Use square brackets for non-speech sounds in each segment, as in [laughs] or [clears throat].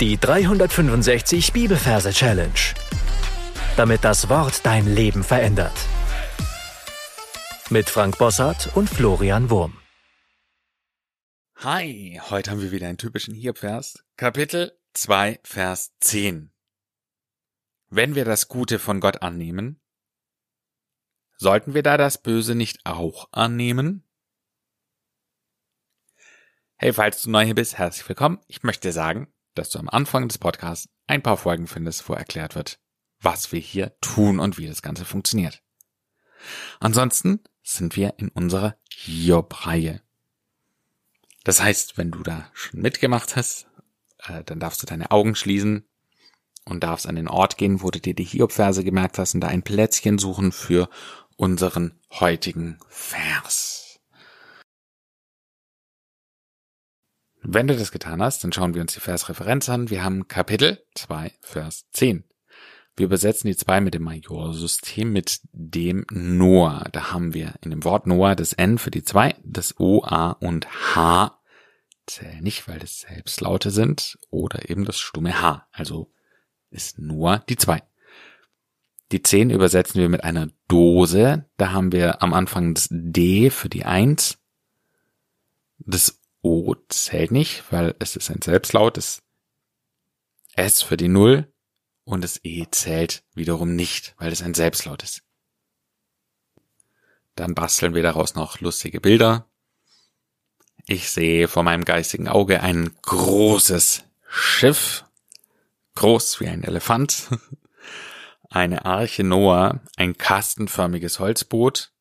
Die 365 Bibelverse Challenge. Damit das Wort dein Leben verändert. Mit Frank Bossart und Florian Wurm. Hi, heute haben wir wieder einen typischen Hiob-Vers. Kapitel 2, Vers 10. Wenn wir das Gute von Gott annehmen, sollten wir da das Böse nicht auch annehmen? Hey, falls du neu hier bist, herzlich willkommen. Ich möchte sagen, dass du am Anfang des Podcasts ein paar Folgen findest, wo erklärt wird, was wir hier tun und wie das Ganze funktioniert. Ansonsten sind wir in unserer Hiob-Reihe. Das heißt, wenn du da schon mitgemacht hast, äh, dann darfst du deine Augen schließen und darfst an den Ort gehen, wo du dir die Hiob-Verse gemerkt hast und da ein Plätzchen suchen für unseren heutigen Vers. Wenn du das getan hast, dann schauen wir uns die Versreferenz an. Wir haben Kapitel 2, Vers 10. Wir übersetzen die 2 mit dem Majorsystem mit dem Noah. Da haben wir in dem Wort Noah das N für die 2, das O, A und H zählen nicht, weil das Selbstlaute sind oder eben das stumme H. Also ist nur die 2. Die 10 übersetzen wir mit einer Dose. Da haben wir am Anfang das D für die 1, das O zählt nicht, weil es ist ein Selbstlaut, das S für die Null und das E zählt wiederum nicht, weil es ein Selbstlaut ist. Dann basteln wir daraus noch lustige Bilder. Ich sehe vor meinem geistigen Auge ein großes Schiff, groß wie ein Elefant, [laughs] eine Arche Noah, ein kastenförmiges Holzboot,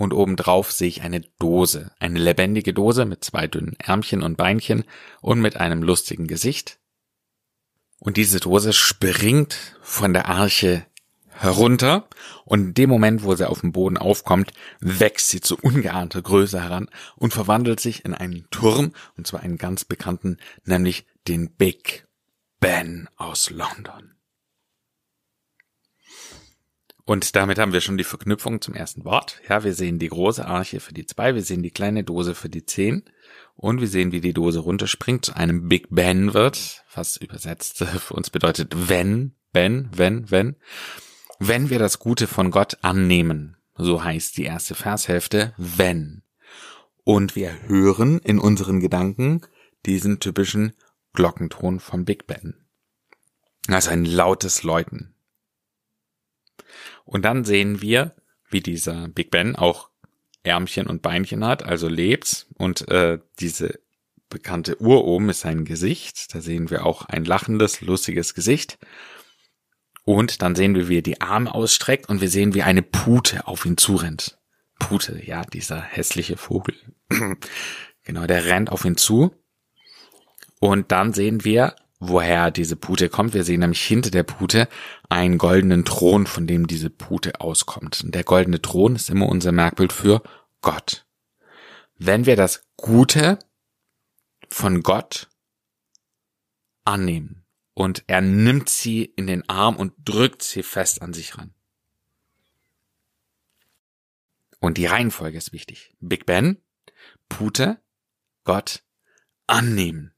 und obendrauf sehe ich eine Dose, eine lebendige Dose mit zwei dünnen Ärmchen und Beinchen und mit einem lustigen Gesicht. Und diese Dose springt von der Arche herunter und in dem Moment, wo sie auf dem Boden aufkommt, wächst sie zu ungeahnter Größe heran und verwandelt sich in einen Turm, und zwar einen ganz bekannten, nämlich den Big Ben aus London. Und damit haben wir schon die Verknüpfung zum ersten Wort. Ja, wir sehen die große Arche für die zwei, wir sehen die kleine Dose für die zehn und wir sehen, wie die Dose runterspringt, zu einem Big Ben wird, was übersetzt [laughs] für uns bedeutet wenn, Ben, wenn, wenn. Wenn wir das Gute von Gott annehmen, so heißt die erste Vershälfte, wenn. Und wir hören in unseren Gedanken diesen typischen Glockenton von Big Ben. Also ein lautes Läuten. Und dann sehen wir, wie dieser Big Ben auch Ärmchen und Beinchen hat, also lebt. Und äh, diese bekannte Uhr oben ist sein Gesicht. Da sehen wir auch ein lachendes, lustiges Gesicht. Und dann sehen wir, wie er die Arme ausstreckt und wir sehen, wie eine Pute auf ihn zurennt. Pute, ja, dieser hässliche Vogel. [clears throat] genau, der rennt auf ihn zu. Und dann sehen wir woher diese Pute kommt. Wir sehen nämlich hinter der Pute einen goldenen Thron, von dem diese Pute auskommt. Und der goldene Thron ist immer unser Merkbild für Gott. Wenn wir das Gute von Gott annehmen und er nimmt sie in den Arm und drückt sie fest an sich ran. Und die Reihenfolge ist wichtig. Big Ben, Pute, Gott, annehmen.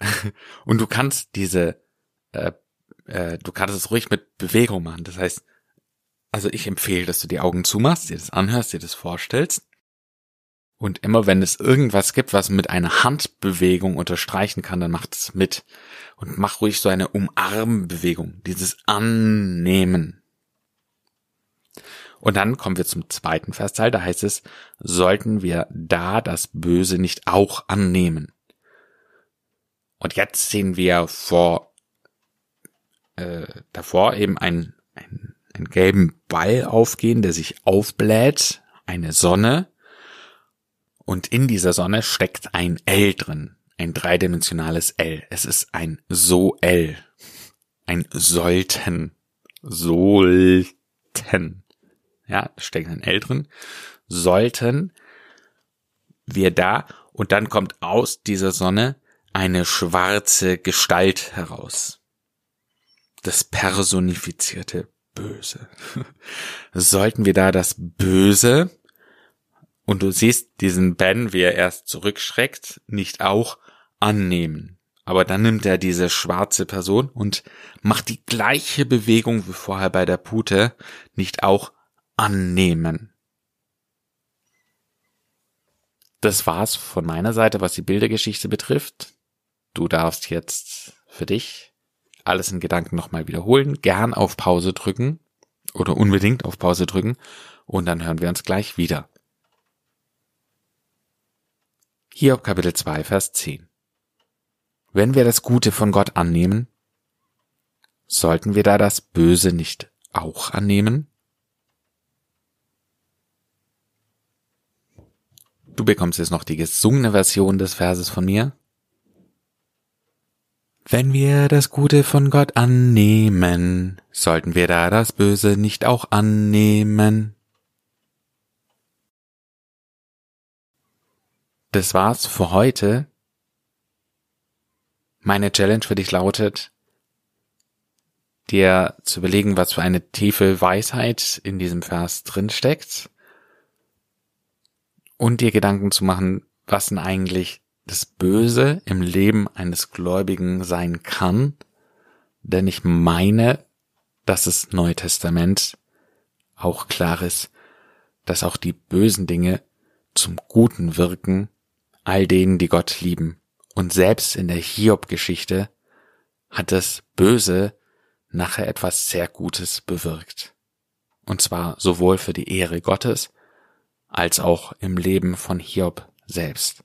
[laughs] Und du kannst diese, äh, äh, du kannst es ruhig mit Bewegung machen. Das heißt, also ich empfehle, dass du die Augen zumachst, dir das anhörst, dir das vorstellst. Und immer wenn es irgendwas gibt, was mit einer Handbewegung unterstreichen kann, dann mach es mit. Und mach ruhig so eine Umarmbewegung, dieses Annehmen. Und dann kommen wir zum zweiten Versteil, da heißt es, sollten wir da das Böse nicht auch annehmen. Und jetzt sehen wir vor äh, davor eben einen, einen, einen gelben Ball aufgehen, der sich aufbläht, eine Sonne. Und in dieser Sonne steckt ein L drin, ein dreidimensionales L. Es ist ein So-L, ein Sollten, Sollten. Ja, steckt ein L drin. Sollten wir da und dann kommt aus dieser Sonne eine schwarze Gestalt heraus. Das personifizierte Böse. [laughs] Sollten wir da das Böse, und du siehst diesen Ben, wie er erst zurückschreckt, nicht auch annehmen. Aber dann nimmt er diese schwarze Person und macht die gleiche Bewegung wie vorher bei der Pute, nicht auch annehmen. Das war's von meiner Seite, was die Bildergeschichte betrifft. Du darfst jetzt für dich alles in Gedanken nochmal wiederholen, gern auf Pause drücken oder unbedingt auf Pause drücken und dann hören wir uns gleich wieder. Hiob Kapitel 2, Vers 10. Wenn wir das Gute von Gott annehmen, sollten wir da das Böse nicht auch annehmen? Du bekommst jetzt noch die gesungene Version des Verses von mir. Wenn wir das Gute von Gott annehmen, sollten wir da das Böse nicht auch annehmen? Das war's für heute. Meine Challenge für dich lautet, dir zu überlegen, was für eine tiefe Weisheit in diesem Vers drin steckt und dir Gedanken zu machen, was denn eigentlich das Böse im Leben eines Gläubigen sein kann, denn ich meine, dass das Neue Testament auch klar ist, dass auch die bösen Dinge zum Guten wirken, all denen, die Gott lieben. Und selbst in der Hiob-Geschichte hat das Böse nachher etwas sehr Gutes bewirkt. Und zwar sowohl für die Ehre Gottes als auch im Leben von Hiob selbst.